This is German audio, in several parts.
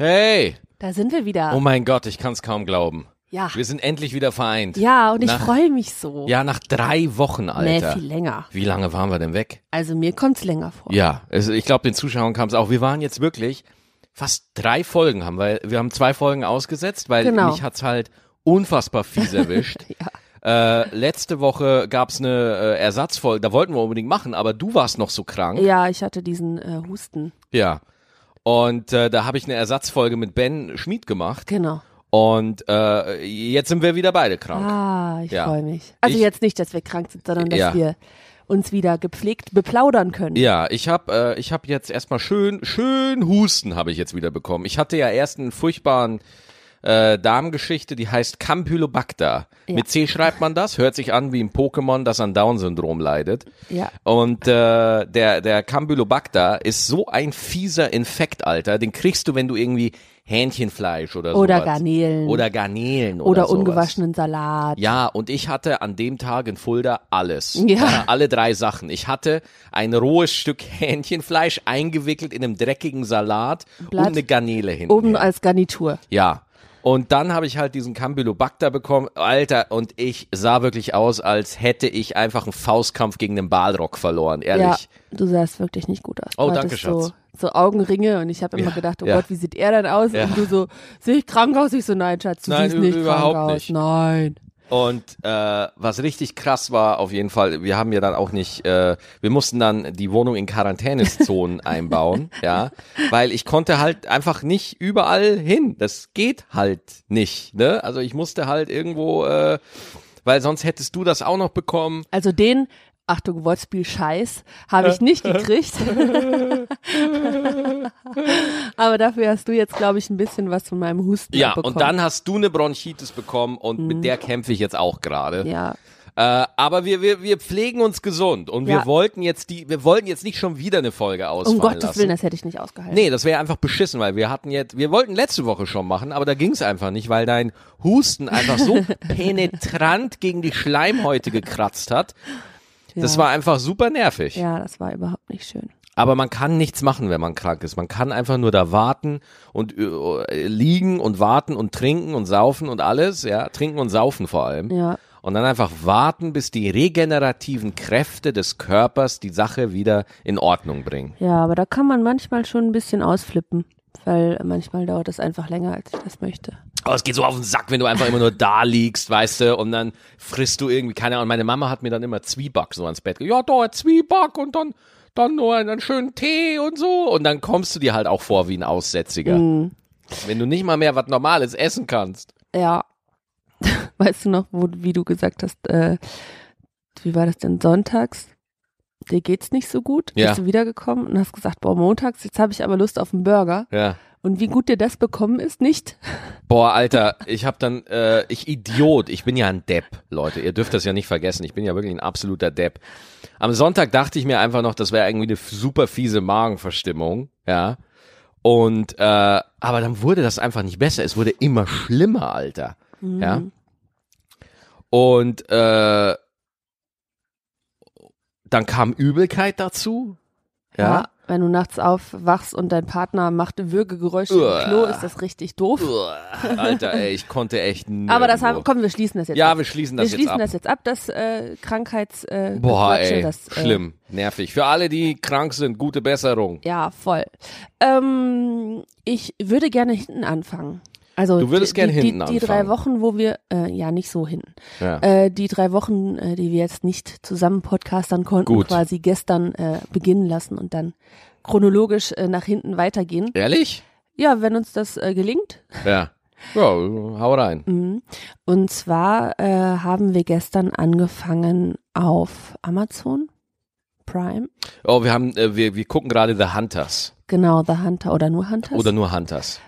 Hey! Da sind wir wieder. Oh mein Gott, ich kann es kaum glauben. ja. Wir sind endlich wieder vereint. Ja, und ich freue mich so. Ja, nach drei Wochen, nee, Alter. viel länger. Wie lange waren wir denn weg? Also mir kommt's länger vor. Ja, also ich glaube, den Zuschauern kam es auch. Wir waren jetzt wirklich fast drei Folgen haben, weil wir haben zwei Folgen ausgesetzt, weil Genau. mich hat's halt unfassbar fies erwischt. äh, letzte Woche gab's eine äh, Ersatzfolge, da wollten wir unbedingt machen, aber du warst noch so krank. Ja, ich hatte diesen äh, Husten. Ja. Und äh, da habe ich eine Ersatzfolge mit Ben Schmid gemacht. Genau. Und äh, jetzt sind wir wieder beide krank. Ah, ich Ja. freue mich. Also Ich- jetzt nicht, dass wir krank sind, sondern dass Ja. wir uns wieder gepflegt beplaudern können. Ja, ich habe äh, ich hab jetzt erstmal schön schön Husten habe ich jetzt wieder bekommen. Ich hatte ja erst einen furchtbaren äh, Darmgeschichte, die heißt Campylobacter. Ja. Mit C schreibt man das, hört sich an wie ein Pokémon, das an Down-Syndrom leidet. Ja. Und äh, der der Campylobacter ist so ein fieser Infekt, Alter. Den kriegst du, wenn du irgendwie Hähnchenfleisch oder so Oder Garnelen. oder Garnelen oder, Oder sowas. ungewaschenen Salat. Ja, und ich hatte an dem Tag in Fulda alles. Ja. alle drei Sachen. Ich hatte ein rohes Stück Hähnchenfleisch eingewickelt in einem dreckigen Salat Blatt. und eine Garnele hinten. Oben als Garnitur. Ja. Und dann habe ich halt diesen Campylobacter bekommen. Alter, und ich sah wirklich aus, als hätte ich einfach einen Faustkampf gegen den Balrog verloren, ehrlich. Ja, du sahst wirklich nicht gut aus. Oh, Du danke, hattest so, Schatz. so Augenringe und ich habe immer Ja, gedacht, oh ja. Gott, wie sieht er denn aus? Ja. Und du so, sehe ich krank aus? Ich so, nein, Schatz, du Nein, siehst nicht überhaupt krank aus. nicht. Nein. Und äh, was richtig krass war, auf jeden Fall, wir haben ja dann auch nicht, äh, wir mussten dann die Wohnung in Quarantänezonen einbauen, ja, weil ich konnte halt einfach nicht überall hin. Das geht halt nicht, ne? Also ich musste halt irgendwo, äh, weil sonst hättest du das auch noch bekommen. Also den, Achtung, Wortspiel Scheiß, habe ich nicht gekriegt. Aber dafür hast du jetzt, glaube ich, ein bisschen was von meinem Husten Ja, abbekommen. und dann hast du eine Bronchitis bekommen und mit der kämpfe ich jetzt auch gerade. Ja, Äh, aber wir, wir, wir pflegen uns gesund und wir Ja. wollten jetzt die, wir wollten jetzt nicht schon wieder eine Folge ausfallen um Gottes lassen. Willen, das hätte ich nicht ausgehalten. Nee, das wäre einfach beschissen, weil wir hatten jetzt, wir wollten letzte Woche schon machen, aber da ging's einfach nicht, weil dein Husten einfach so penetrant gegen die Schleimhäute gekratzt hat. Das Ja. war einfach super nervig. Ja, das war überhaupt nicht schön. Aber man kann nichts machen, wenn man krank ist. Man kann einfach nur da warten und äh, liegen und warten und trinken und saufen und alles, ja, trinken und saufen vor allem. Ja. Und dann einfach warten, bis die regenerativen Kräfte des Körpers die Sache wieder in Ordnung bringen. Ja, aber da kann man manchmal schon ein bisschen ausflippen, weil manchmal dauert es einfach länger, als ich das möchte. Aber es geht so auf den Sack, wenn du einfach immer nur da liegst, weißt du, und dann frisst du irgendwie, keine Ahnung, meine Mama hat mir dann immer Zwieback so ans Bett Ja, da, Zwieback und dann, dann nur einen schönen Tee und so. Und dann kommst du dir halt auch vor wie ein Aussätziger. Mhm. Wenn du nicht mal mehr was Normales essen kannst. Ja. Weißt du noch, wo, wie du gesagt hast, äh, wie war das denn sonntags? Dir geht's nicht so gut? Ja. Bist du wiedergekommen und hast gesagt, boah, montags, jetzt habe ich aber Lust auf einen Burger. Ja. Und wie gut dir das bekommen ist, nicht? Boah, Alter, ich hab dann, äh, ich Idiot, ich bin ja ein Depp, Leute, ihr dürft das ja nicht vergessen, ich bin ja wirklich ein absoluter Depp. Am Sonntag dachte ich mir einfach noch, das wäre irgendwie eine super fiese Magenverstimmung, ja. Und, äh, aber dann wurde das einfach nicht besser, es wurde immer schlimmer, Alter, ja. Und, äh, dann kam Übelkeit dazu, ja. Wenn du nachts aufwachst und dein Partner macht Würgegeräusche im Uah. Klo, ist das richtig doof. Uah, Alter, ey, ich konnte echt Aber das haben, nirgendwo. komm, wir schließen das jetzt Ja, ab. wir schließen Wir das jetzt schließen ab. das jetzt ab, das äh, Krankheits... Äh, Boah, Gequatsche, ey, das, äh, schlimm, nervig. Für alle, die krank sind, gute Besserung. Ja, voll. Ähm, ich würde gerne hinten anfangen. Also Du würdest die, gern die, hinten die, die drei. Wochen, wo wir, äh, ja nicht so hinten, Ja. äh, die drei Wochen, äh, die wir jetzt nicht zusammen podcastern konnten, Gut. quasi gestern äh, beginnen lassen und dann chronologisch äh, nach hinten weitergehen. Ehrlich? Ja, wenn uns das äh, gelingt. Ja. Ja, hau rein. Mhm. Und zwar äh, haben wir gestern angefangen auf Amazon Prime. Oh, wir haben, äh, wir, wir gucken gerade The Hunters. Genau, The Hunter oder nur Hunters. Oder nur Hunters.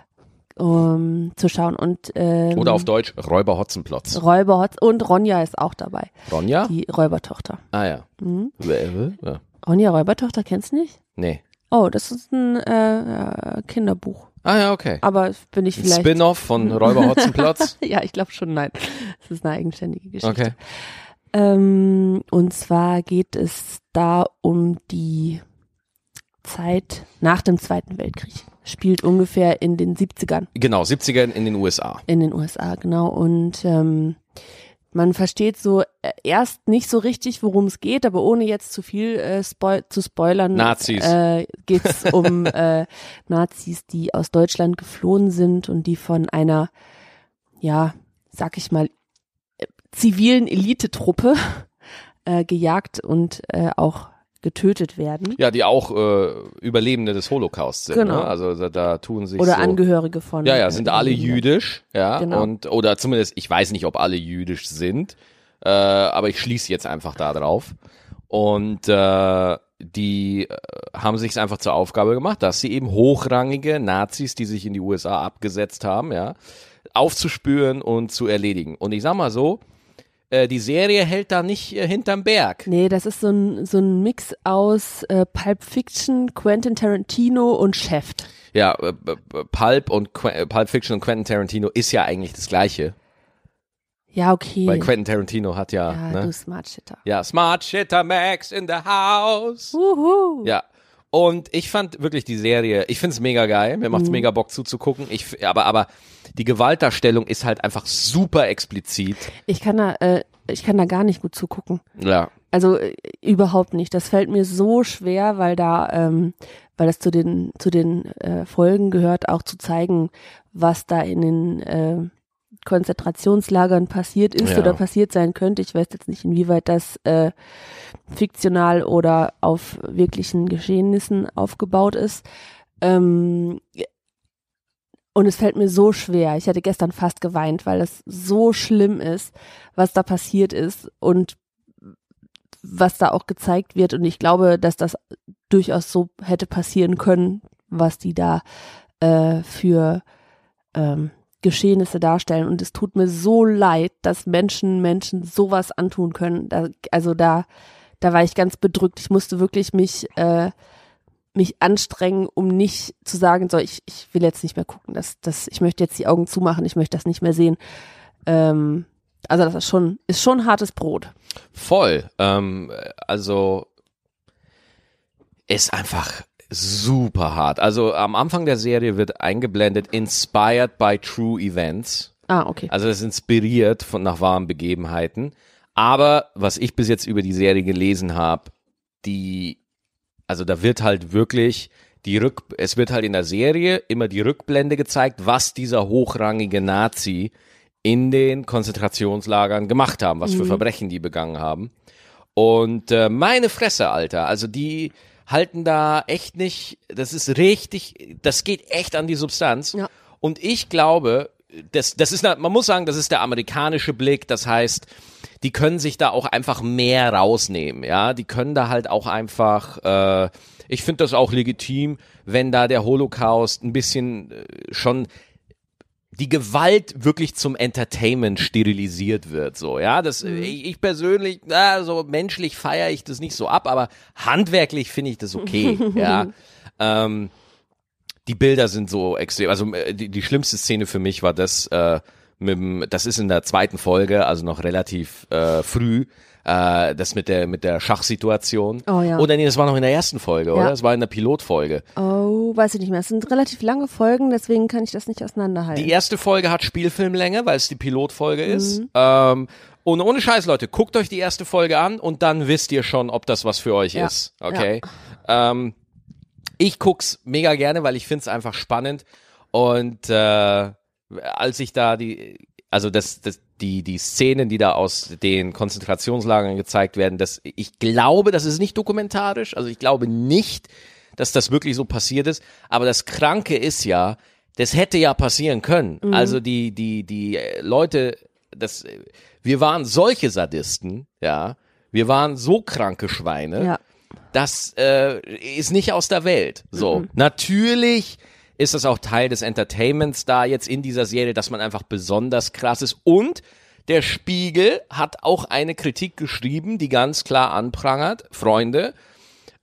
Um zu schauen. Und ähm, Oder auf Deutsch Räuber Hotzenplotz. Räuber Hotz und Ronja ist auch dabei. Ronja? Die Räubertochter. Ah ja. Mhm. Äh, Ja. Ronja Räubertochter kennst du nicht? Nee. Oh, das ist ein äh, äh, Kinderbuch. Ah ja, okay. Aber bin ich vielleicht. Spin-off von Räuber Hotzenplotz. ja, ich glaube schon, nein. Das ist eine eigenständige Geschichte. Okay. Ähm, und zwar geht es da um die Zeit nach dem Zweiten Weltkrieg. Spielt ungefähr in den 70ern. Genau, 70er in den USA. In den USA, genau. Und ähm, man versteht so äh, erst nicht so richtig, worum es geht, aber ohne jetzt zu viel äh, spoil zu spoilern, Nazis. äh, geht es um äh, Nazis, die aus Deutschland geflohen sind und die von einer, ja, sag ich mal, äh, zivilen Elitetruppe äh, gejagt und äh, auch getötet werden. Ja, die auch äh, Überlebende des Holocaust sind. Genau. Ne? Also da, da tun sich Oder so, Angehörige von. Ja, ja, sind alle jüdisch, ja, Genau. und oder zumindest ich weiß nicht, ob alle jüdisch sind, äh, aber ich schließe jetzt einfach da drauf. Und äh, die äh, haben sich einfach zur Aufgabe gemacht, dass sie eben hochrangige Nazis, die sich in die USA abgesetzt haben, ja, aufzuspüren und zu erledigen. Und ich sag mal so, äh, die Serie hält da nicht äh, hinterm Berg. Nee, das ist so ein, so ein Mix aus äh, Pulp Fiction, Quentin Tarantino und Chef. Ja, äh, Pulp und Qu äh, Pulp Fiction und Quentin Tarantino ist ja eigentlich das Gleiche, Ja, okay. weil Quentin Tarantino hat ja, ja, ne? du Smart Shitter. Ja, Smart Shitter Max in the house. Uhu. Ja. Und ich fand wirklich die Serie, ich find's mega geil, mir Mhm. macht's mega Bock zuzugucken. Ich, aber, aber die Gewaltdarstellung ist halt einfach super explizit. Ich kann da, äh, ich kann da gar nicht gut zugucken. Ja. Also äh, überhaupt nicht. Das fällt mir so schwer, weil da, ähm, weil das zu den zu den äh, Folgen gehört, auch zu zeigen, was da in den äh, Konzentrationslagern passiert ist Ja. oder passiert sein könnte. Ich weiß jetzt nicht, inwieweit das äh, fiktional oder auf wirklichen Geschehnissen aufgebaut ist. Ähm, und es fällt mir so schwer. Ich hatte gestern fast geweint, weil es so schlimm ist, was da passiert ist und was da auch gezeigt wird. Und ich glaube, dass das durchaus so hätte passieren können, was die da äh, für ähm, Geschehnisse darstellen. Und es tut mir so leid, dass Menschen Menschen sowas antun können. Da, also da, da war ich ganz bedrückt. Ich musste wirklich mich äh, mich anstrengen, um nicht zu sagen, so ich, ich will jetzt nicht mehr gucken, das, das, ich möchte jetzt die Augen zumachen, ich möchte das nicht mehr sehen. Ähm, also das ist schon, ist schon hartes Brot. Voll. Ähm, also ist einfach super hart. Also am Anfang der Serie wird eingeblendet, inspired by true events. Ah, okay. Also das ist inspiriert von nach wahren Begebenheiten. Aber was ich bis jetzt über die Serie gelesen habe, die, also da wird halt wirklich die Rück, es wird halt in der Serie immer die Rückblende gezeigt, was dieser hochrangige Nazi in den Konzentrationslagern gemacht haben, was für Verbrechen die begangen haben. Und äh, meine Fresse, Alter, also die halten da echt nicht, das ist richtig, das geht echt an die Substanz. Ja. Und ich glaube, das, das ist, man muss sagen, das ist der amerikanische Blick. Das heißt, die können sich da auch einfach mehr rausnehmen. Ja, die können da halt auch einfach. Äh, ich finde das auch legitim, wenn da der Holocaust ein bisschen äh, schon die Gewalt wirklich zum Entertainment sterilisiert wird, so, ja, das, ich, ich persönlich, na, so menschlich feiere ich das nicht so ab, aber handwerklich finde ich das okay, ja, ähm, die Bilder sind so extrem, also äh, die, die schlimmste Szene für mich war das, äh, mit dem, das ist in der zweiten Folge, also noch relativ äh, früh, äh, das mit der mit der Schachsituation. Oh ja. Oder nee, das war noch in der ersten Folge, Ja. oder? Das war in der Pilotfolge. Oh, weiß ich nicht mehr. Es sind relativ lange Folgen, deswegen kann ich das nicht auseinanderhalten. Die erste Folge hat Spielfilmlänge, weil es die Pilotfolge ist. Ähm, und ohne Scheiß, Leute, guckt euch die erste Folge an und dann wisst ihr schon, ob das was für euch Ja. ist. Okay. Ähm, ich guck's mega gerne, weil ich find's einfach spannend. Und äh, als ich da die, also das, das, die, die Szenen, die da aus den Konzentrationslagern gezeigt werden, das, ich glaube, das ist nicht dokumentarisch. Also ich glaube nicht, dass das wirklich so passiert ist. Aber das Kranke ist ja, das hätte ja passieren können. Also die, die, die äh, Leute, das, äh, wir waren solche Sadisten, ja. Wir waren so kranke Schweine ja. das äh, ist nicht aus der Welt. So, natürlich ist das auch Teil des Entertainments da jetzt in dieser Serie, dass man einfach besonders krass ist. Und der Spiegel hat auch eine Kritik geschrieben, die ganz klar anprangert, Freunde,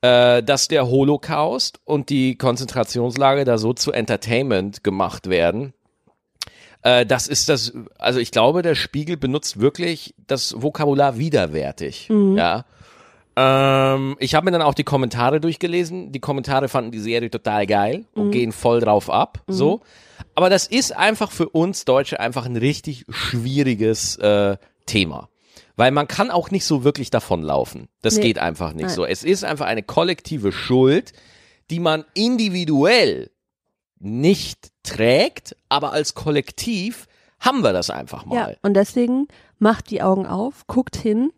äh, dass der Holocaust und die Konzentrationslager da so zu Entertainment gemacht werden. Äh, das ist das, also ich glaube, der Spiegel benutzt wirklich das Vokabular widerwärtig. Ja. Ähm, ich habe mir dann auch die Kommentare durchgelesen. Die Kommentare fanden die Serie total geil und Mhm. gehen voll drauf ab. So. Aber das ist einfach für uns Deutsche einfach ein richtig schwieriges äh, Thema. Weil man kann auch nicht so wirklich davonlaufen. Das Nee. geht einfach nicht Nein. so. Es ist einfach eine kollektive Schuld, die man individuell nicht trägt, aber als Kollektiv haben wir das einfach mal. Ja, und deswegen macht die Augen auf, guckt hin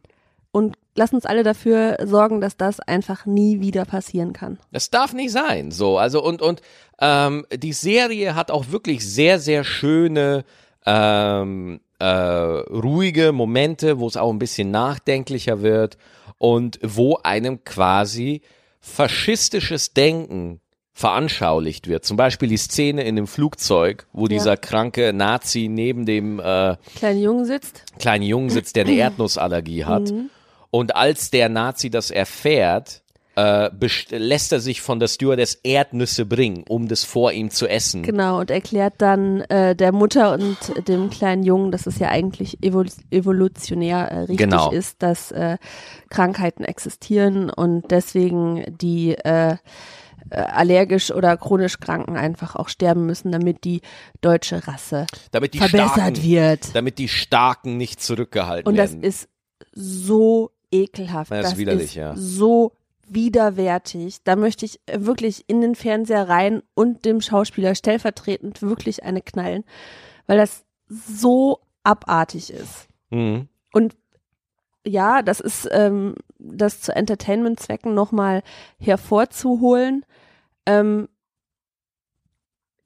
und lasst uns alle dafür sorgen, dass das einfach nie wieder passieren kann. Das darf nicht sein. So, also und und ähm, die Serie hat auch wirklich sehr sehr schöne ähm, äh, ruhige Momente, wo es auch ein bisschen nachdenklicher wird und wo einem quasi faschistisches Denken veranschaulicht wird. Zum Beispiel die Szene in dem Flugzeug, wo dieser kranke Nazi neben dem äh, Kleiner Junge sitzt. kleinen Jungen sitzt, der eine Erdnussallergie hat. Und als der Nazi das erfährt, äh, lässt er sich von der Stewardess Erdnüsse bringen, um das vor ihm zu essen. Genau, und erklärt dann äh, der Mutter und dem kleinen Jungen, dass es ja eigentlich evol evolutionär äh, richtig Genau. ist, dass äh, Krankheiten existieren und deswegen die äh, äh, allergisch oder chronisch Kranken einfach auch sterben müssen, damit die deutsche Rasse Damit die verbessert Starken, wird. damit die Starken nicht zurückgehalten Und das werden. ist so ekelhaft. Ja, das ist das widerlich, ist ja. so widerwärtig. Da möchte ich äh, wirklich in den Fernseher rein und dem Schauspieler stellvertretend wirklich eine knallen, weil das so abartig ist. mhm. Und ja, das ist ähm, das zu Entertainment-Zwecken nochmal hervorzuholen. Ähm,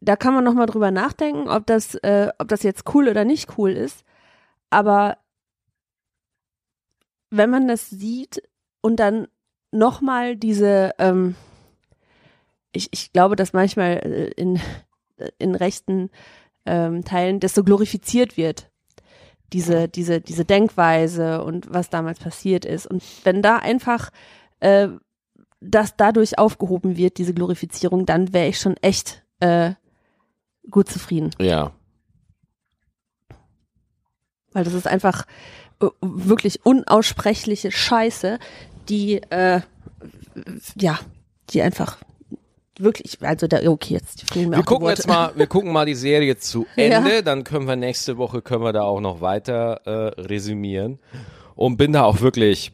da kann man nochmal drüber nachdenken, ob das, äh, ob das jetzt cool oder nicht cool ist. Aber wenn man das sieht und dann nochmal diese, ähm, ich, ich glaube, dass manchmal äh, in, in rechten ähm, Teilen das so glorifiziert wird diese, diese, diese Denkweise und was damals passiert ist. Und wenn da einfach äh, das dadurch aufgehoben wird, diese Glorifizierung, dann wäre ich schon echt äh, gut zufrieden. Ja. Weil das ist einfach äh, wirklich unaussprechliche Scheiße, die äh, ja, die einfach wirklich, also da, okay, jetzt fehlen mir Wir auch gucken jetzt mal, wir gucken mal die Serie zu Ja. Ende, dann können wir nächste Woche können wir da auch noch weiter äh, resümieren und bin da auch wirklich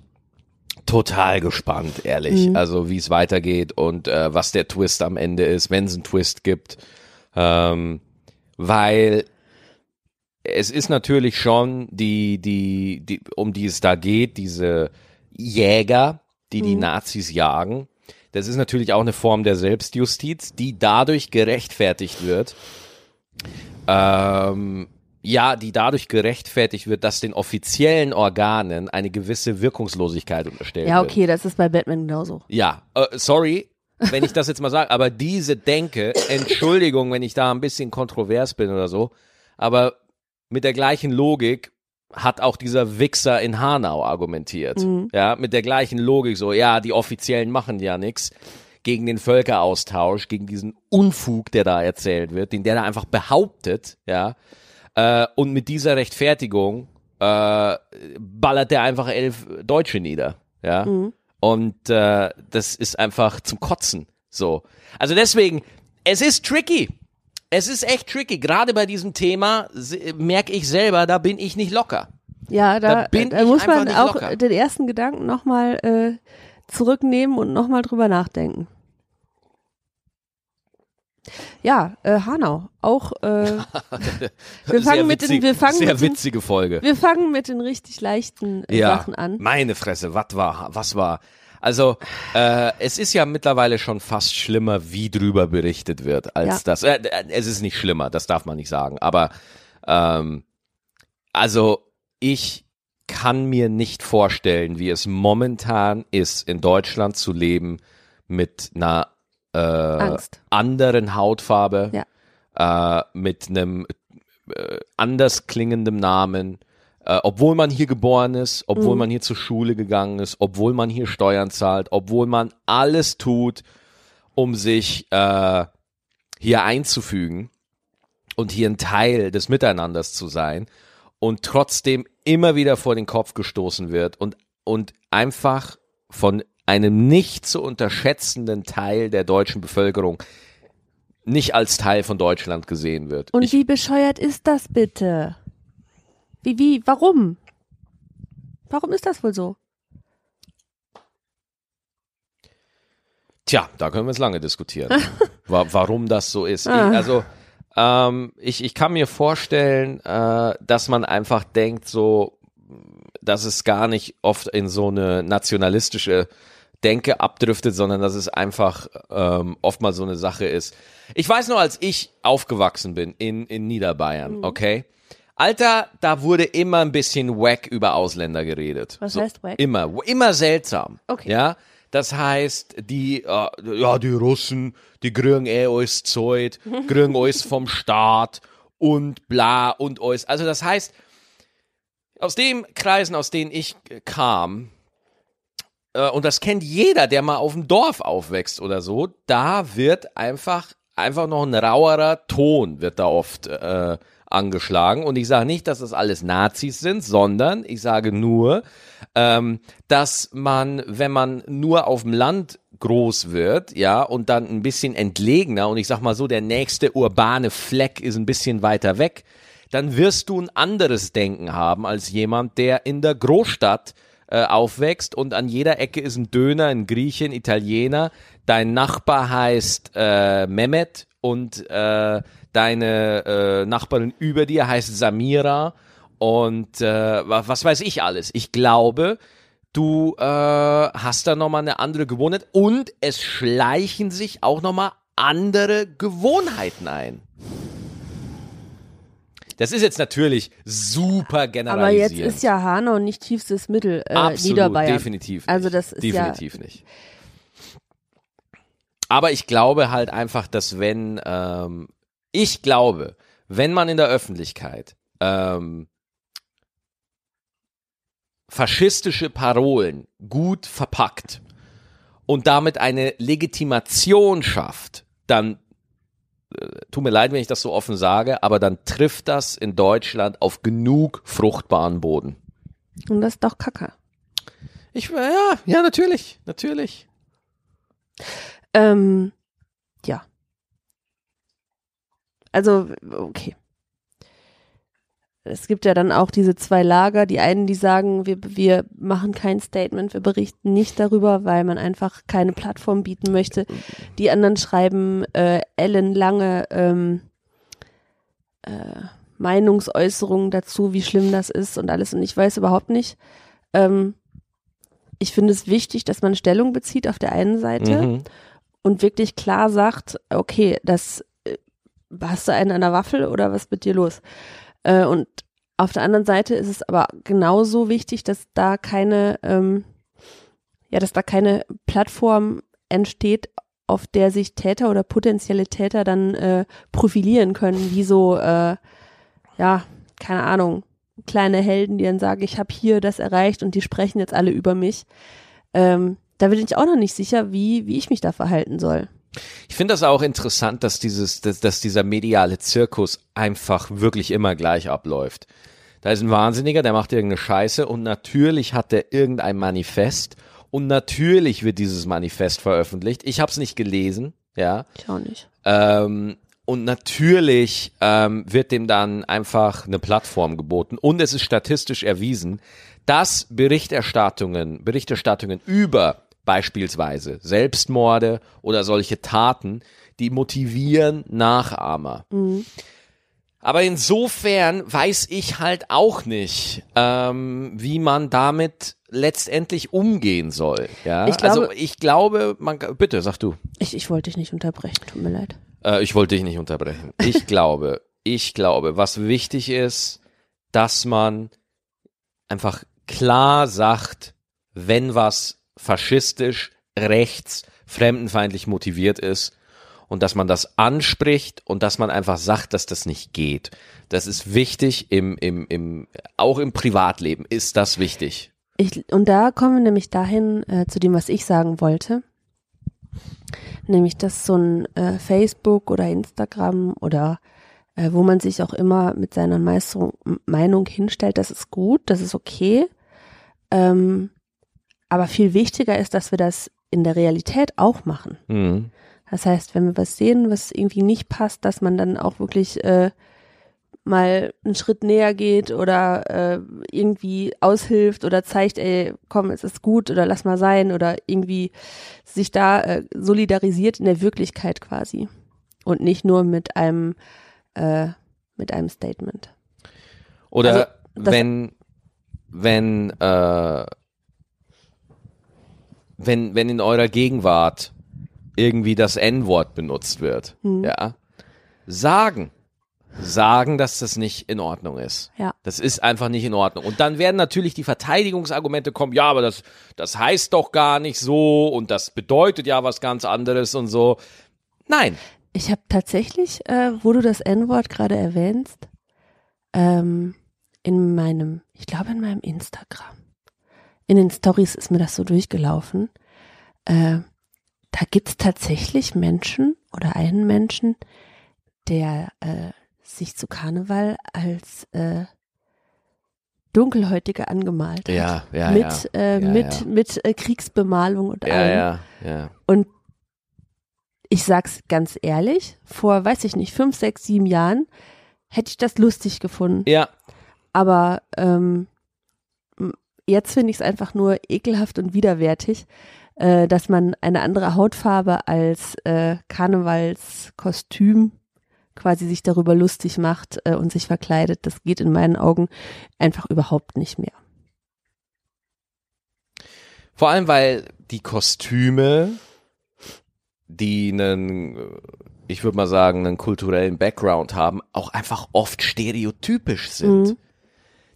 total gespannt, ehrlich. Mhm. Also wie es weitergeht und äh, was der Twist am Ende ist, wenn es einen Twist gibt, ähm, weil es ist natürlich schon die die die um die es da geht, diese Jäger, die die Mhm. Nazis jagen. Das ist natürlich auch eine Form der Selbstjustiz, die dadurch gerechtfertigt wird. Ähm, ja, die dadurch gerechtfertigt wird, dass den offiziellen Organen eine gewisse Wirkungslosigkeit unterstellt ja, wird. okay, das ist bei Batman genauso. Ja, äh, sorry, wenn ich das jetzt mal sage, aber diese Denke, Entschuldigung, wenn ich da ein bisschen kontrovers bin oder so, aber mit der gleichen Logik hat auch dieser Wichser in Hanau argumentiert. Ja, mit der gleichen Logik so, ja, die Offiziellen machen ja nichts gegen den Völkeraustausch, gegen diesen Unfug, der da erzählt wird, den der da einfach behauptet, ja. Äh, und mit dieser Rechtfertigung äh, ballert der einfach elf Deutsche nieder, ja. Und äh, das ist einfach zum Kotzen. So. Also deswegen, es ist tricky. Es ist echt tricky. Gerade bei diesem Thema merke ich selber, da bin ich nicht locker. Ja, da, Da bin da ich muss man auch locker. den ersten Gedanken nochmal äh, zurücknehmen und nochmal drüber nachdenken. Ja, äh, Hanau, auch äh, wir Sehr fangen mit den, wir fangen sehr mit den, witzige Folge. wir fangen mit den richtig leichten äh, ja, Sachen an. meine Fresse, was war, was war? Also äh, es ist ja mittlerweile schon fast schlimmer, wie drüber berichtet wird, als Ja. das. Äh, äh, es ist nicht schlimmer, das darf man nicht sagen. Aber ähm, also ich kann mir nicht vorstellen, wie es momentan ist, in Deutschland zu leben mit einer äh, Angst. anderen Hautfarbe, Ja. äh, mit einem äh, anders klingendem Namen, äh, obwohl man hier geboren ist, obwohl Mhm. man hier zur Schule gegangen ist, obwohl man hier Steuern zahlt, obwohl man alles tut, um sich äh, hier einzufügen und hier ein Teil des Miteinanders zu sein und trotzdem immer wieder vor den Kopf gestoßen wird und, und einfach von einem nicht zu unterschätzenden Teil der deutschen Bevölkerung nicht als Teil von Deutschland gesehen wird. Und ich, wie bescheuert ist das bitte? Wie, wie, warum? Warum ist das wohl so? Tja, da können wir jetzt lange diskutieren, wa warum das so ist. Ich, Ah. also ähm, ich, ich kann mir vorstellen, äh, dass man einfach denkt, so, dass es gar nicht oft in so eine nationalistische Denke abdriftet, sondern dass es einfach ähm, oft mal so eine Sache ist. Ich weiß nur, als ich aufgewachsen bin in, in Niederbayern, okay? Alter, da wurde immer ein bisschen wack über Ausländer geredet. Was so, heißt wack? Immer, immer seltsam. Okay. Ja, das heißt, die, äh, ja, die Russen, die kriegen eh alles Zeug, kriegen alles vom Staat und bla und alles. Also das heißt, aus den Kreisen, aus denen ich kam, äh, und das kennt jeder, der mal auf dem Dorf aufwächst oder so, da wird einfach, einfach noch ein rauerer Ton wird da oft äh, angeschlagen. Und ich sage nicht, dass das alles Nazis sind, sondern ich sage nur, ähm, dass man, wenn man nur auf dem Land groß wird, ja, und dann ein bisschen entlegener und ich sag mal so, der nächste urbane Fleck ist ein bisschen weiter weg, dann wirst du ein anderes Denken haben als jemand, der in der Großstadt äh, aufwächst und an jeder Ecke ist ein Döner, ein Grieche, ein Italiener, dein Nachbar heißt äh, Mehmet und äh, deine äh, Nachbarin über dir heißt Samira und äh, wa- was weiß ich alles. Ich glaube, du äh, hast da nochmal eine andere Gewohnheit und es schleichen sich auch nochmal andere Gewohnheiten ein. Das ist jetzt natürlich super Aber generalisierend. jetzt ist ja Hanau nicht tiefstes Mittel äh, Absolut, Niederbayern. definitiv nicht. Also das ist definitiv nicht. Aber ich glaube halt einfach, dass wenn, ähm, ich glaube, wenn man in der Öffentlichkeit ähm, faschistische Parolen gut verpackt und damit eine Legitimation schafft, dann äh, tut mir leid, wenn ich das so offen sage, aber dann trifft das in Deutschland auf genug fruchtbaren Boden. Und das ist doch Kacke. Ich, ja, ja, natürlich, natürlich. Ähm, ja. Also, okay. Es gibt ja dann auch diese zwei Lager. Die einen, die sagen, wir, wir machen kein Statement, wir berichten nicht darüber, weil man einfach keine Plattform bieten möchte. Die anderen schreiben äh, ellenlange ähm, äh, Meinungsäußerungen dazu, wie schlimm das ist und alles. Und ich weiß überhaupt nicht. Ähm, ich finde es wichtig, dass man Stellung bezieht auf der einen Seite Mhm. Und wirklich klar sagt, okay, das äh, hast du einen an der Waffel oder was mit dir los? Äh, und auf der anderen Seite ist es aber genauso wichtig, dass da keine, ähm, ja, dass da keine Plattform entsteht, auf der sich Täter oder potenzielle Täter dann äh, profilieren können, wie so, äh, ja, keine Ahnung, kleine Helden, die dann sagen, ich habe hier das erreicht und die sprechen jetzt alle über mich. Ähm, da bin ich auch noch nicht sicher, wie, wie ich mich da verhalten soll. Ich finde das auch interessant, dass dieses, dass, dass dieser mediale Zirkus einfach wirklich immer gleich abläuft. Da ist ein Wahnsinniger, der macht irgendeine Scheiße und natürlich hat der irgendein Manifest und natürlich wird dieses Manifest veröffentlicht. Ich habe es nicht gelesen, ja. Ich auch nicht. Ähm, und natürlich ähm, wird dem dann einfach eine Plattform geboten. Und es ist statistisch erwiesen, dass Berichterstattungen, Berichterstattungen über beispielsweise Selbstmorde oder solche Taten, die motivieren Nachahmer. Aber insofern weiß ich halt auch nicht, ähm, wie man damit letztendlich umgehen soll. Ja, Ich glaube- also ich glaube, man, bitte sag du. Ich, ich wollte dich nicht unterbrechen, tut mir leid. Äh, ich wollte dich nicht unterbrechen. Ich glaube, ich glaube, was wichtig ist, dass man einfach klar sagt, wenn was faschistisch, rechts, fremdenfeindlich motiviert ist und dass man das anspricht und dass man einfach sagt, dass das nicht geht. Das ist wichtig im, im, im, auch im Privatleben ist das wichtig. Ich, und da kommen wir nämlich dahin äh, zu dem, was ich sagen wollte. Nämlich, dass so ein äh, Facebook oder Instagram oder äh, wo man sich auch immer mit seiner Meisterung, Meinung hinstellt, das ist gut, das ist okay. Ähm, aber viel wichtiger ist, dass wir das in der Realität auch machen. Mhm. Das heißt, wenn wir was sehen, was irgendwie nicht passt, dass man dann auch wirklich äh, mal einen Schritt näher geht oder äh, irgendwie aushilft oder zeigt, ey, komm, es ist gut oder lass mal sein oder irgendwie sich da äh, solidarisiert in der Wirklichkeit quasi und nicht nur mit einem äh, mit einem Statement. Oder Also, wenn, wenn, äh, wenn, wenn in eurer Gegenwart irgendwie das N-Wort benutzt wird, Hm. ja, sagen, sagen, dass das nicht in Ordnung ist. Ja. Das ist einfach nicht in Ordnung. Und dann werden natürlich die Verteidigungsargumente kommen, ja, aber das, das heißt doch gar nicht so und das bedeutet ja was ganz anderes und so. Nein. Ich habe tatsächlich, äh, wo du das N-Wort gerade erwähnst, ähm, in meinem, ich glaube in meinem Instagram, in den Stories ist mir das so durchgelaufen. Äh, da gibt's tatsächlich Menschen oder einen Menschen, der äh, sich zu Karneval als äh, Dunkelhäutiger angemalt hat. Ja, ja, mit ja. äh, Ja, mit, ja. mit äh, Kriegsbemalung und Ja, allem. ja, ja. Und ich sag's ganz ehrlich, vor, weiß ich nicht, fünf, sechs, sieben Jahren hätte ich das lustig gefunden. Ja, Aber ähm, jetzt finde ich es einfach nur ekelhaft und widerwärtig, äh, dass man eine andere Hautfarbe als äh, Karnevalskostüm quasi sich darüber lustig macht äh, und sich verkleidet. Das geht in meinen Augen einfach überhaupt nicht mehr. Vor allem, weil die Kostüme, die einen, ich würde mal sagen, einen kulturellen Background haben, auch einfach oft stereotypisch sind. Mhm.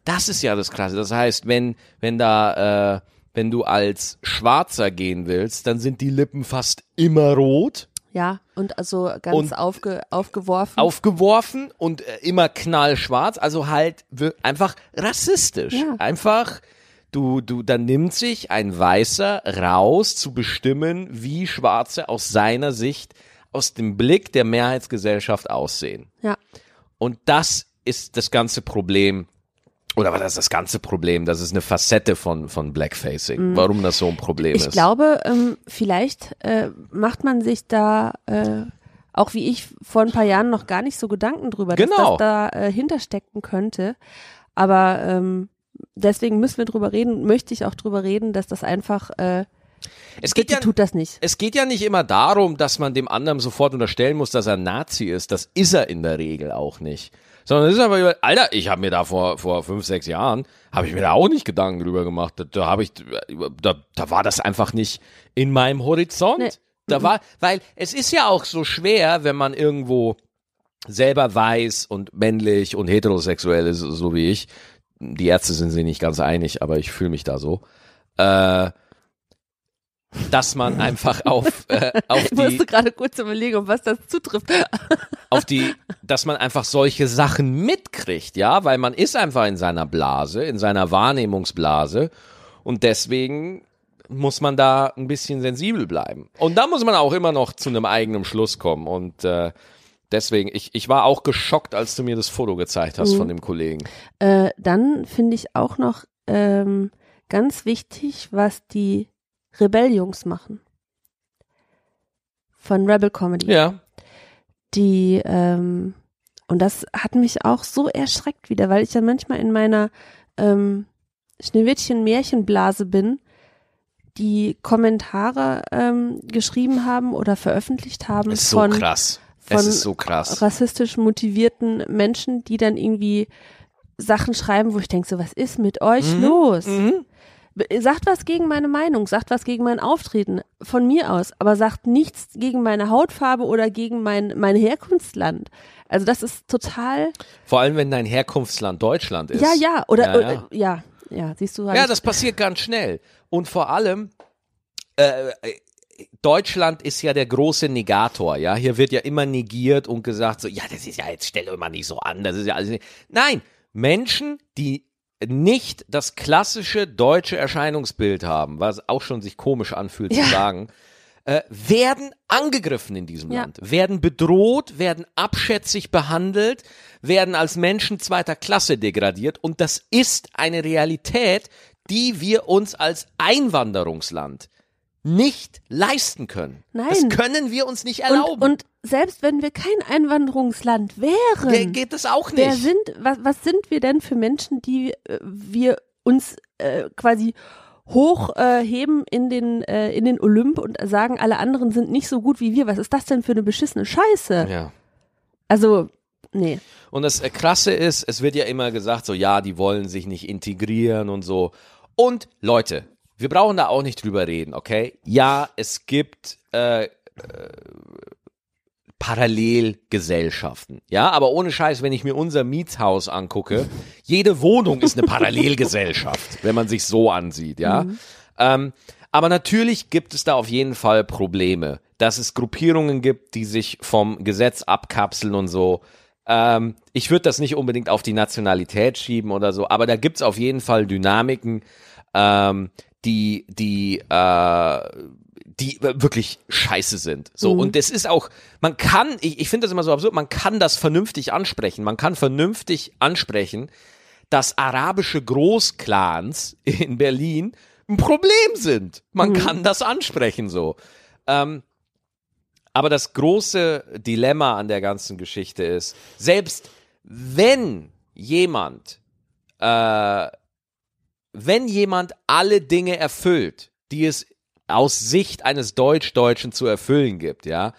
Das ist ja das Krasse. Das heißt, wenn, wenn da, äh, wenn du als Schwarzer gehen willst, dann sind die Lippen fast immer rot, Ja, und also ganz Und- aufge, aufgeworfen. aufgeworfen und äh, immer knallschwarz, also halt einfach rassistisch. Ja. Einfach, du, du, dann nimmt sich ein Weißer raus zu bestimmen, wie Schwarze aus seiner Sicht, aus dem Blick der Mehrheitsgesellschaft aussehen. ja. Und das ist das ganze Problem. Oder was ist das ganze Problem? Das ist eine Facette von, von Blackfacing. Warum das so ein Problem Mhm. Ich ist. glaube, ähm, vielleicht äh, macht man sich da, äh, auch wie ich vor ein paar Jahren noch gar nicht so Gedanken drüber, Genau. dass das da äh, hinterstecken könnte. Aber ähm, deswegen müssen wir drüber reden, möchte ich auch drüber reden, dass das einfach, äh, es geht ja, tut das nicht. es geht ja nicht immer darum, dass man dem anderen sofort unterstellen muss, dass er ein Nazi ist. Das ist er in der Regel auch nicht. Sondern es ist einfach, über- Alter, ich habe mir da vor, vor fünf, sechs Jahren, habe ich mir da auch nicht Gedanken drüber gemacht. Da, da habe ich, da, da war das einfach nicht in meinem Horizont. Nee. Da war, weil es ist ja auch so schwer, wenn man irgendwo selber weiß und männlich und heterosexuell ist, so wie ich. Die Ärzte sind sich nicht ganz einig, aber ich fühle mich da so. Äh, dass man einfach auf, äh, auf Ich die, musste gerade kurz überlegen, um was das zutrifft. auf die, dass man einfach solche Sachen mitkriegt, ja, weil man ist einfach in seiner Blase, in seiner Wahrnehmungsblase und deswegen muss man da ein bisschen sensibel bleiben. Und da muss man auch immer noch zu einem eigenen Schluss kommen und äh, deswegen, ich, ich war auch geschockt, als du mir das Foto gezeigt hast von dem Kollegen. Äh, dann finde ich auch noch ähm, ganz wichtig, was die Rebelljungs machen. Von Rebel Comedy. Ja, die ähm, und das hat mich auch so erschreckt wieder, weil ich ja manchmal in meiner ähm, Schneewittchen-Märchenblase bin, die Kommentare ähm, geschrieben haben oder veröffentlicht haben ist so von, krass. von es ist so krass. rassistisch motivierten Menschen, die dann irgendwie Sachen schreiben, wo ich denke, so was ist mit euch Mhm. los? Mhm. Sagt was gegen meine Meinung, sagt was gegen mein Auftreten, von mir aus, aber sagt nichts gegen meine Hautfarbe oder gegen mein, mein Herkunftsland. Also das ist total, Vor allem, wenn dein Herkunftsland Deutschland ist. ja, ja, oder, Ja, ja, äh, ja, ja siehst du, Ja, das passiert ganz schnell. Und vor allem, äh, Deutschland ist ja der große Negator, ja. Hier wird ja immer negiert und gesagt so, ja, das ist ja, jetzt stell doch mal nicht so an, das ist ja alles nicht. Nein, Menschen, die nicht das klassische deutsche Erscheinungsbild haben, was auch schon sich komisch anfühlt Ja. zu sagen, äh, werden angegriffen in diesem Ja. Land, werden bedroht, werden abschätzig behandelt, werden als Menschen zweiter Klasse degradiert und das ist eine Realität, die wir uns als Einwanderungsland nicht leisten können. Nein. Das können wir uns nicht erlauben. Und, und selbst wenn wir kein Einwanderungsland wären, Ge geht es auch nicht. wer sind, was, was sind wir denn für Menschen, die äh, wir uns äh, quasi hochheben äh, in den äh, in den Olymp und sagen, alle anderen sind nicht so gut wie wir. Was ist das denn für eine beschissene Scheiße? ja. Also, nee. Und das äh, Krasse ist, es wird ja immer gesagt, so ja, die wollen sich nicht integrieren und so. Und Leute, wir brauchen da auch nicht drüber reden, okay? Ja, es gibt äh, äh, Parallelgesellschaften, ja, aber ohne Scheiß, wenn ich mir unser Mietshaus angucke, jede Wohnung ist eine Parallelgesellschaft, wenn man sich so ansieht, ja. Ähm, aber natürlich gibt es da auf jeden Fall Probleme, dass es Gruppierungen gibt, die sich vom Gesetz abkapseln und so. Ähm, ich würde das nicht unbedingt auf die Nationalität schieben oder so, aber da gibt es auf jeden Fall Dynamiken, ähm, die, die, äh, die wirklich scheiße sind. So, Mhm. und es ist auch, man kann, ich, ich finde das immer so absurd, man kann das vernünftig ansprechen. Man kann vernünftig ansprechen, dass arabische Großclans in Berlin ein Problem sind. Man kann das ansprechen so. Ähm, aber das große Dilemma an der ganzen Geschichte ist, selbst wenn jemand, äh, wenn jemand alle Dinge erfüllt, die es aus Sicht eines Deutsch-Deutschen zu erfüllen gibt, ja,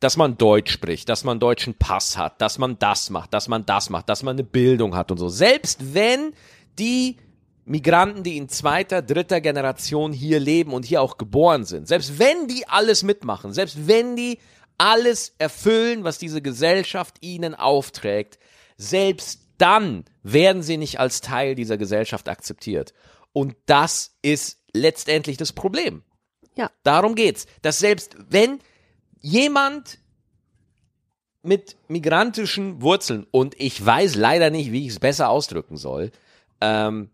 dass man Deutsch spricht, dass man deutschen Pass hat, dass man das macht, dass man das macht, dass man eine Bildung hat und so. Selbst wenn die Migranten, die in zweiter, dritter Generation hier leben und hier auch geboren sind, selbst wenn die alles mitmachen, selbst wenn die alles erfüllen, was diese Gesellschaft ihnen aufträgt, selbst dann werden sie nicht als Teil dieser Gesellschaft akzeptiert. Und das ist letztendlich das Problem. Ja. Darum geht's. Dass selbst wenn jemand mit migrantischen Wurzeln, und ich weiß leider nicht, wie ich es besser ausdrücken soll, ähm,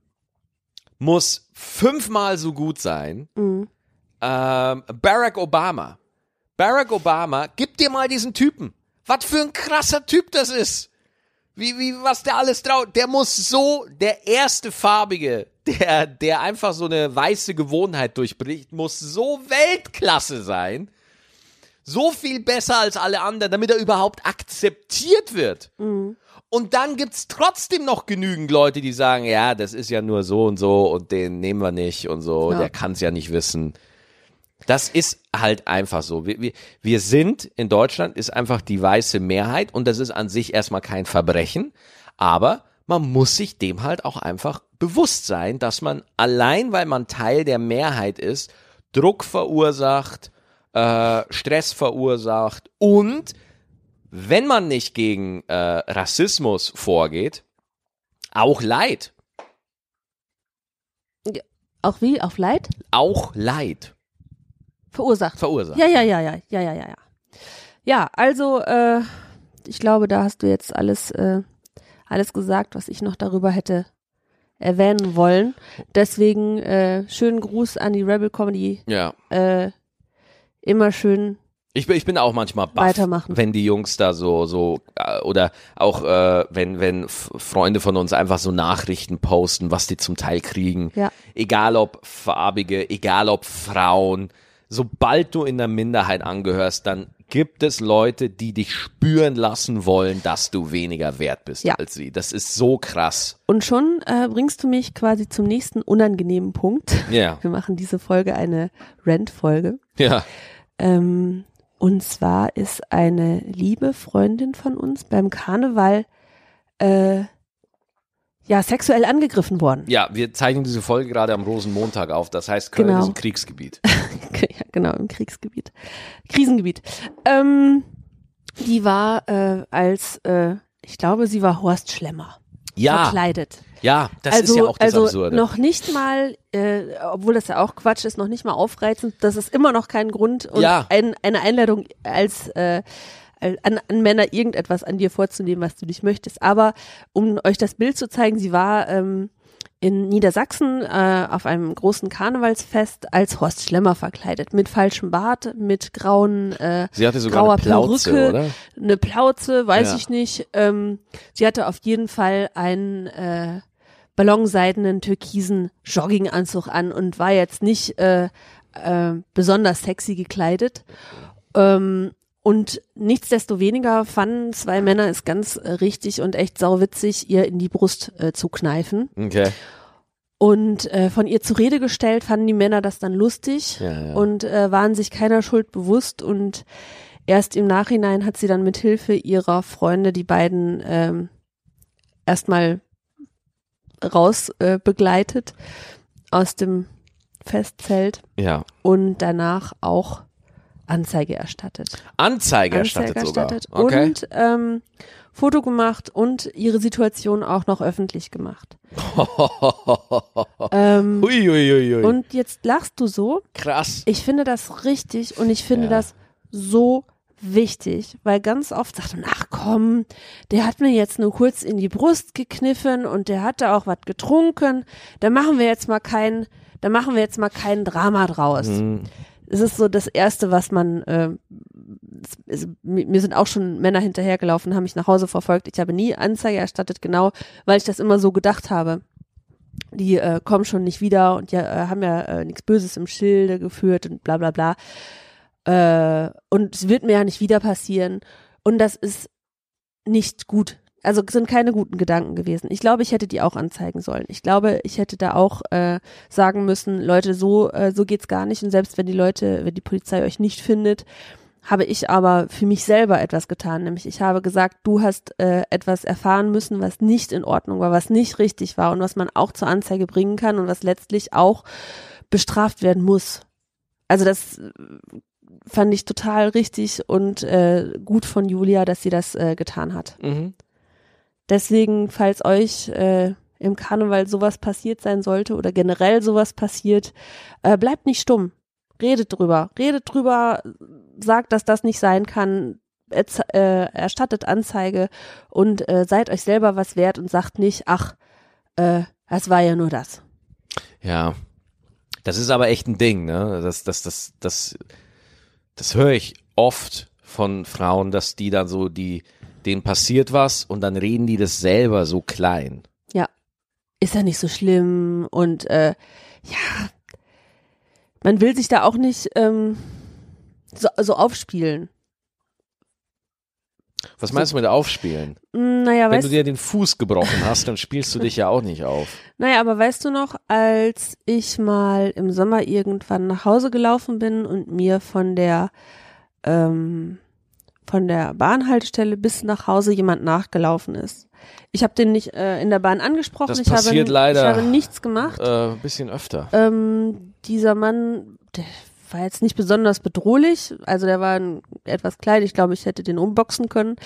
muss fünfmal so gut sein. Mhm. Ähm, Barack Obama. Barack Obama, gib dir mal diesen Typen. Was für ein krasser Typ das ist. Wie, wie, was der alles traut. Der muss so, der erste Farbige, der, der einfach so eine weiße Gewohnheit durchbricht, muss so Weltklasse sein. So viel besser als alle anderen, damit er überhaupt akzeptiert wird. Und dann gibt's trotzdem noch genügend Leute, die sagen, ja, das ist ja nur so und so und den nehmen wir nicht und so, Ja. der kann's ja nicht wissen. Das ist halt einfach so. Wir, wir, wir sind in Deutschland, ist einfach die weiße Mehrheit und das ist an sich erstmal kein Verbrechen, aber man muss sich dem halt auch einfach bewusst sein, dass man allein, weil man Teil der Mehrheit ist, Druck verursacht, äh, Stress verursacht und wenn man nicht gegen äh, Rassismus vorgeht, auch Leid. Auch wie? Auf Leid? Auch Leid Verursacht. verursacht. Ja, ja, ja, ja, ja, ja, ja, ja. Ja, also äh, ich glaube, da hast du jetzt alles, äh, alles gesagt, was ich noch darüber hätte erwähnen wollen. Deswegen äh, schönen Gruß an die Rebel Comedy. ja. Äh, immer schön. Ich bin, ich bin auch manchmal baff, Weitermachen. wenn die Jungs da so, so, äh, oder auch äh, wenn, wenn Freunde von uns einfach so Nachrichten posten, was die zum Teil kriegen. Ja. Egal ob Farbige, egal ob Frauen. Sobald du in der Minderheit angehörst, dann gibt es Leute, die dich spüren lassen wollen, dass du weniger wert bist Ja. als sie. Das ist so krass. Und schon äh, bringst du mich quasi zum nächsten unangenehmen Punkt. Ja. Wir machen diese Folge eine Rant-Folge. Ja. Ähm, und zwar ist eine liebe Freundin von uns beim Karneval äh, ja sexuell angegriffen worden. Ja, wir zeichnen diese Folge gerade am Rosenmontag auf. Das heißt, Köln Genau. ist ein Kriegsgebiet. ja, genau, im Kriegsgebiet. Krisengebiet. Ähm, die war äh, als, äh, ich glaube, sie war Horst Schlemmer Ja, verkleidet. ja, das also, ist ja auch das also Absurde. noch nicht mal, äh, obwohl das ja auch Quatsch ist, noch nicht mal aufreizend, das ist immer noch kein Grund und Ja. ein, eine Einladung als äh, an, an Männer irgendetwas an dir vorzunehmen, was du nicht möchtest. Aber um euch das Bild zu zeigen, sie war ähm, in Niedersachsen äh, auf einem großen Karnevalsfest als Horst Schlemmer verkleidet, mit falschem Bart, mit grauen äh, Sie hatte sogar grauer eine Plauze, Perücke, oder? eine Plauze, weiß Ja. ich nicht. Ähm, sie hatte auf jeden Fall einen, äh, ballonseidenen türkisen Jogginganzug an und war jetzt nicht äh, äh, besonders sexy gekleidet. Ähm, und nichtsdestoweniger fanden zwei Männer es ganz äh, richtig und echt sauwitzig, ihr in die Brust äh, zu kneifen. Okay. Und äh, von ihr zur Rede gestellt, fanden die Männer das dann lustig Ja, ja. und äh, waren sich keiner Schuld bewusst. Und erst im Nachhinein hat sie dann mit Hilfe ihrer Freunde die beiden ähm, erstmal raus äh, begleitet aus dem Festzelt Ja. und danach auch Anzeige erstattet. Anzeige erstattet Anzeige sogar. erstattet Okay. und ähm, Foto gemacht und ihre Situation auch noch öffentlich gemacht. ähm, Uiuiui. und jetzt lachst du so. Krass. Ich finde das richtig und ich finde Ja. das so wichtig, weil ganz oft sagt man, ach komm, der hat mir jetzt nur kurz in die Brust gekniffen und der hatte auch was getrunken. Da machen wir jetzt mal kein, da machen wir jetzt mal kein Drama draus. Hm. Es ist so das erste, was man, äh, es, es, mir sind auch schon Männer hinterhergelaufen, haben mich nach Hause verfolgt. Ich habe nie Anzeige erstattet, genau, weil ich das immer so gedacht habe. Die äh, kommen schon nicht wieder und ja, äh, haben ja äh, nichts Böses im Schilde geführt und bla bla bla. Äh, und es wird mir ja nicht wieder passieren. Und das ist nicht gut. Also sind keine guten Gedanken gewesen. Ich glaube, ich hätte die auch anzeigen sollen. Ich glaube, ich hätte da auch äh, sagen müssen, Leute, so äh, so geht's gar nicht. Und selbst wenn die Leute, wenn die Polizei euch nicht findet, habe ich aber für mich selber etwas getan. Nämlich ich habe gesagt, du hast äh, etwas erfahren müssen, was nicht in Ordnung war, was nicht richtig war und was man auch zur Anzeige bringen kann und was letztlich auch bestraft werden muss. Also das äh, fand ich total richtig und äh, gut von Julia, dass sie das äh, getan hat. Mhm. Deswegen, falls euch äh, im Karneval sowas passiert sein sollte oder generell sowas passiert, äh, bleibt nicht stumm. Redet drüber. Redet drüber, sagt, dass das nicht sein kann, äh, erstattet Anzeige und äh, seid euch selber was wert und sagt nicht, ach, äh, das war ja nur das. Ja. Das ist aber echt ein Ding, ne? Das, das, das, das, das höre ich oft von Frauen, dass die dann so, die, denen passiert was und dann reden die das selber so klein. Ja. Ist ja nicht so schlimm und äh, ja, man will sich da auch nicht ähm, so, so aufspielen. Was meinst du mit aufspielen? Hm, Naja, Wenn weißt du dir den Fuß gebrochen hast, dann spielst du dich ja auch nicht auf. Naja, aber weißt du noch, als ich mal im Sommer irgendwann nach Hause gelaufen bin und mir von der ähm, von der Bahnhaltestelle bis nach Hause jemand nachgelaufen ist. Ich habe den nicht äh, in der Bahn angesprochen. Das ich habe, passiert leider. Ich habe nichts gemacht. Äh, ein bisschen öfter. Ähm, dieser Mann, der war jetzt nicht besonders bedrohlich. Also der war etwas klein. Ich glaube, ich hätte den umboxen können.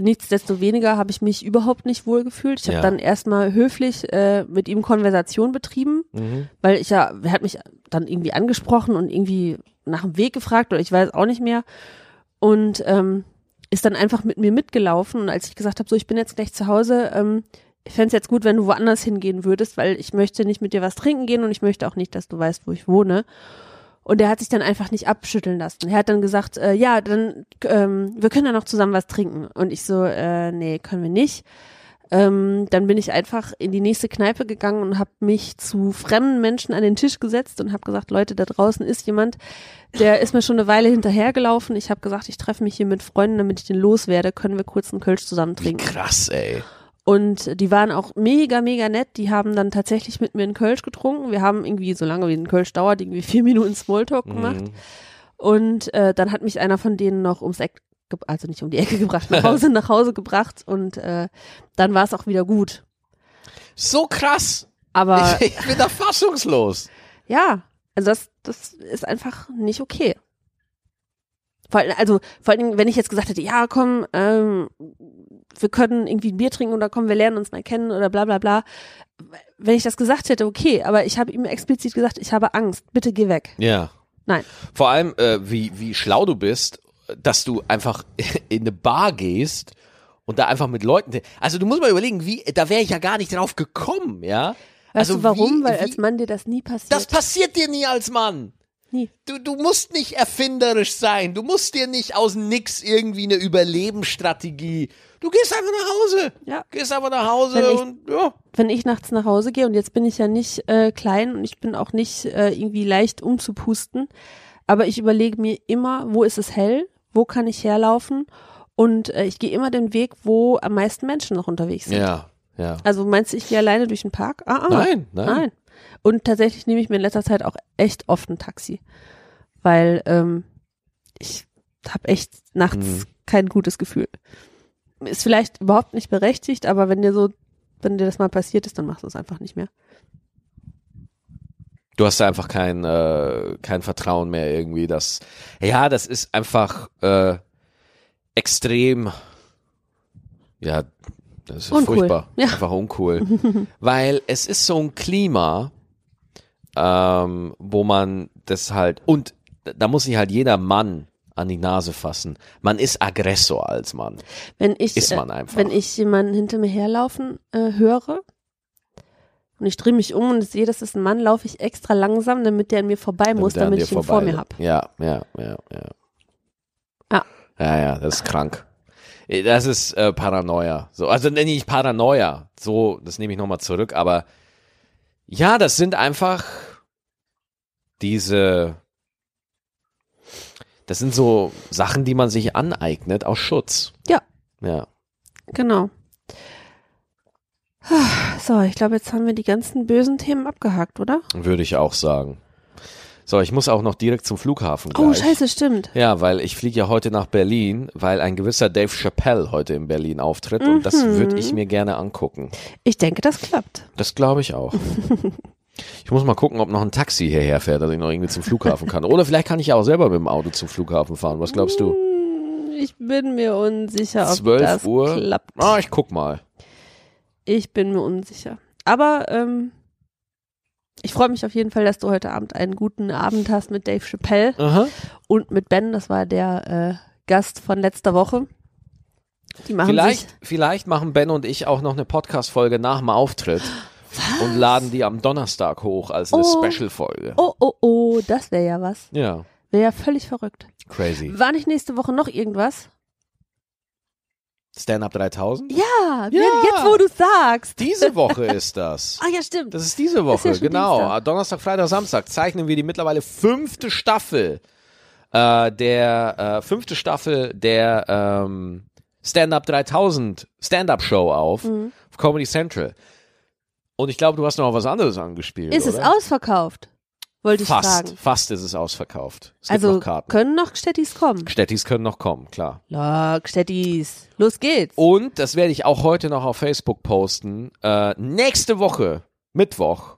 Nichtsdestoweniger habe ich mich überhaupt nicht wohl gefühlt. Ich habe Ja. dann erstmal höflich äh, mit ihm Konversation betrieben, Mhm. weil ich ja, er hat mich dann irgendwie angesprochen und irgendwie nach dem Weg gefragt oder ich weiß auch nicht mehr. Und ähm, ist dann einfach mit mir mitgelaufen. Und als ich gesagt habe, so ich bin jetzt gleich zu Hause, ähm, ich fände es jetzt gut, wenn du woanders hingehen würdest, weil ich möchte nicht mit dir was trinken gehen und ich möchte auch nicht, dass du weißt, wo ich wohne. Und er hat sich dann einfach nicht abschütteln lassen. Er hat dann gesagt, äh, ja, dann, ähm, wir können ja noch zusammen was trinken. Und ich so, äh, nee, können wir nicht. Ähm, dann bin ich einfach in die nächste Kneipe gegangen und habe mich zu fremden Menschen an den Tisch gesetzt und habe gesagt, Leute, da draußen ist jemand, der ist mir schon eine Weile hinterhergelaufen. Ich habe gesagt, ich treffe mich hier mit Freunden, damit ich den loswerde. Können wir kurz einen Kölsch zusammen Wie trinken? krass, ey. Und die waren auch mega, mega nett. Die haben dann tatsächlich mit mir einen Kölsch getrunken. Wir haben irgendwie, solange wie ein Kölsch dauert, irgendwie vier Minuten Smalltalk gemacht. Mhm. Und äh, dann hat mich einer von denen noch ums Eck, also nicht um die Ecke gebracht, nach Hause, nach Hause gebracht. Und äh, dann war es auch wieder gut. So krass. Aber Ich, ich bin da fassungslos. ja, also das, das ist einfach nicht okay. Vor allem, also vor allem, wenn ich jetzt gesagt hätte, ja, komm, ähm, wir können irgendwie ein Bier trinken oder komm, wir lernen uns mal kennen oder bla bla bla. Wenn ich das gesagt hätte, okay, aber ich habe ihm explizit gesagt, ich habe Angst, bitte geh weg. Ja. Nein. Vor allem, äh, wie, wie schlau du bist, dass du einfach in eine Bar gehst und da einfach mit Leuten. Also du musst mal überlegen, wie, da wäre ich ja gar nicht drauf gekommen, ja. Weißt also du warum? Wie, Weil wie, als Mann dir das nie passiert. das passiert dir nie als Mann. Nie. Du, du musst nicht erfinderisch sein. Du musst dir nicht aus nix irgendwie eine Überlebensstrategie. Du gehst einfach nach Hause. Ja. Gehst einfach nach Hause Wenn ich- und ja. Wenn ich nachts nach Hause gehe und jetzt bin ich ja nicht äh, klein und ich bin auch nicht äh, irgendwie leicht umzupusten, aber ich überlege mir immer, wo ist es hell, wo kann ich herlaufen und äh, ich gehe immer den Weg, wo am meisten Menschen noch unterwegs sind. Ja, ja. Also meinst du, ich gehe alleine durch den Park? Ah, ah. Nein, nein. Nein. Und tatsächlich nehme ich mir in letzter Zeit auch echt oft ein Taxi, weil ähm, ich habe echt nachts Mhm. kein gutes Gefühl. Ist vielleicht überhaupt nicht berechtigt, aber wenn dir so, wenn dir das mal passiert ist, dann machst du es einfach nicht mehr. Du hast da einfach kein, äh, kein Vertrauen mehr irgendwie, dass, ja, das ist einfach äh, extrem, ja, das ist Uncool. furchtbar, Ja. einfach uncool, weil es ist so ein Klima, ähm, wo man das halt, und da muss sich halt jeder Mann an die Nase fassen. Man ist Aggressor als Mann. Wenn ich, Ist man äh, einfach. wenn ich jemanden hinter mir herlaufen äh, höre und ich drehe mich um und sehe, das ist ein Mann, laufe ich extra langsam, damit der an mir vorbei muss, damit dir ich ihn vor mir habe. Ja, ja, ja, ja. Ja. Ja, ja, das ist krank. Eh, Das ist äh, Paranoia. So, also nenne ich Paranoia. So, das nehme ich nochmal zurück, aber ja, das sind einfach diese, das sind so Sachen, die man sich aneignet aus Schutz. Ja. Ja. Genau. So, ich glaube, jetzt haben wir die ganzen bösen Themen abgehakt, oder? Würde ich auch sagen. So, ich muss auch noch direkt zum Flughafen Oh, gleich. scheiße, stimmt. Ja, weil ich fliege ja heute nach Berlin, weil ein gewisser Dave Chappelle heute in Berlin auftritt und das Mhm. würde ich mir gerne angucken. Ich denke, das klappt. Das glaube ich auch. Ich muss mal gucken, ob noch ein Taxi hierher fährt, dass ich noch irgendwie zum Flughafen kann. Oder vielleicht kann ich ja auch selber mit dem Auto zum Flughafen fahren. Was glaubst du? Hm, Ich bin mir unsicher, ob 12 das Uhr? klappt. Ah, ich guck mal. Ich bin mir unsicher. Aber ähm, ich freue mich auf jeden Fall, dass du heute Abend einen guten Abend hast mit Dave Chappelle Aha. und mit Ben. Das war der äh, Gast von letzter Woche. Die machen Vielleicht, sich. vielleicht machen Ben und ich auch noch eine Podcast-Folge nach dem Auftritt und laden die am Donnerstag hoch als eine Oh. Special-Folge. Oh, oh, oh, das wäre ja was. Ja, Wäre ja völlig verrückt. crazy. War nicht nächste Woche noch irgendwas? Stand-Up 3000? Ja, Ja. jetzt wo du sagst. Diese Woche ist das. Ah ja, stimmt. Das ist diese Ist Woche, ja schon genau. Dienstag. Donnerstag, Freitag, Samstag zeichnen wir die mittlerweile fünfte Staffel äh, der äh, fünfte Staffel der ähm, Stand-Up 3000 Stand-Up Show auf, Mhm. auf Comedy Central. Und ich glaube, du hast noch was anderes angespielt. Ist es oder? ausverkauft? Wollte ich Fast, fragen. fast ist es ausverkauft. Es gibt Also noch Karten. können noch Städtis kommen. Städtis können noch kommen, klar. Lock, Städtis. Los geht's. Und das werde ich auch heute noch auf Facebook posten. Äh, nächste Woche, Mittwoch,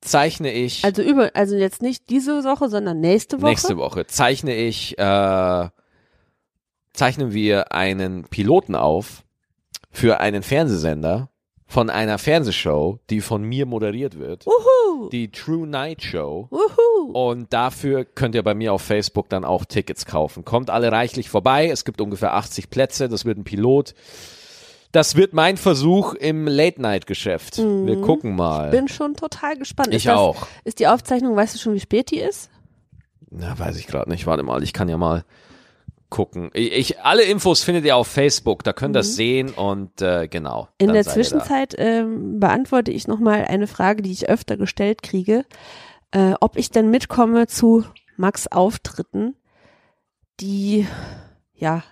zeichne ich. Also über, also jetzt nicht diese Woche, sondern nächste Woche. Nächste Woche zeichne ich, äh, zeichnen wir einen Piloten auf für einen Fernsehsender von einer Fernsehshow, die von mir moderiert wird. Uhu. Die True Night Show. Uhu. Und dafür könnt ihr bei mir auf Facebook dann auch Tickets kaufen. Kommt alle reichlich vorbei. Es gibt ungefähr 80 Plätze. Das wird ein Pilot. Das wird mein Versuch im Late-Night-Geschäft. Wir gucken mal. Bin schon total gespannt. ich ist das, auch. Ist die Aufzeichnung, weißt du schon, wie spät die ist? Na, weiß ich gerade nicht. Warte mal, ich kann ja mal gucken. Ich, alle Infos findet ihr auf Facebook, da könnt ihr das sehen und äh, genau. In der. Zwischenzeit ähm, beantworte ich nochmal eine Frage, die ich öfter gestellt kriege, äh, ob ich denn mitkomme zu Max Auftritten, die ja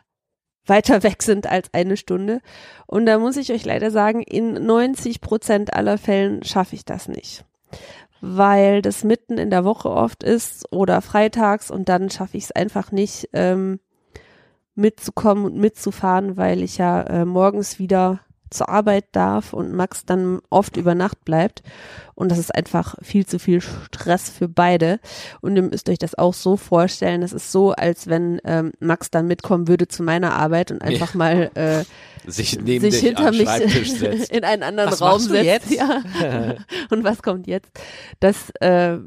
weiter weg sind als eine Stunde. Und da muss ich euch leider sagen, in 90 Prozent aller Fällen schaffe ich das nicht. Weil das mitten in der Woche oft ist oder freitags und dann schaffe ich es einfach nicht, ähm, mitzukommen und mitzufahren, weil ich ja äh, morgens wieder zur Arbeit darf und Max dann oft über Nacht bleibt. Und das ist einfach viel zu viel Stress für beide. Und ihr müsst euch das auch so vorstellen. Das ist so, als wenn ähm, Max dann mitkommen würde zu meiner Arbeit und einfach mal äh, sich neben sich hinter mich in einen anderen Was Raum setzt. jetzt? Ja. und was kommt jetzt? Das äh,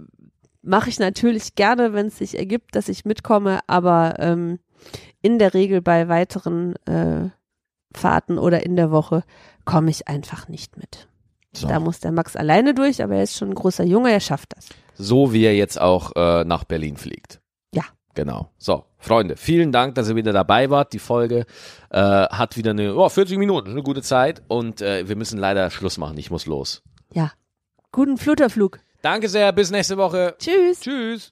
mache ich natürlich gerne, wenn es sich ergibt, dass ich mitkomme, aber ähm, in der Regel bei weiteren äh, Fahrten oder in der Woche komme ich einfach nicht mit. So. Da muss der Max alleine durch, aber er ist schon ein großer Junge, er schafft das. so wie er jetzt auch äh, nach Berlin fliegt. Ja. Genau. So, Freunde, vielen Dank, dass ihr wieder dabei wart. Die Folge äh, hat wieder eine oh, 40 Minuten, eine gute Zeit und äh, wir müssen leider Schluss machen. Ich muss los. Ja. Guten Flutterflug. Danke sehr, bis nächste Woche. Tschüss. Tschüss.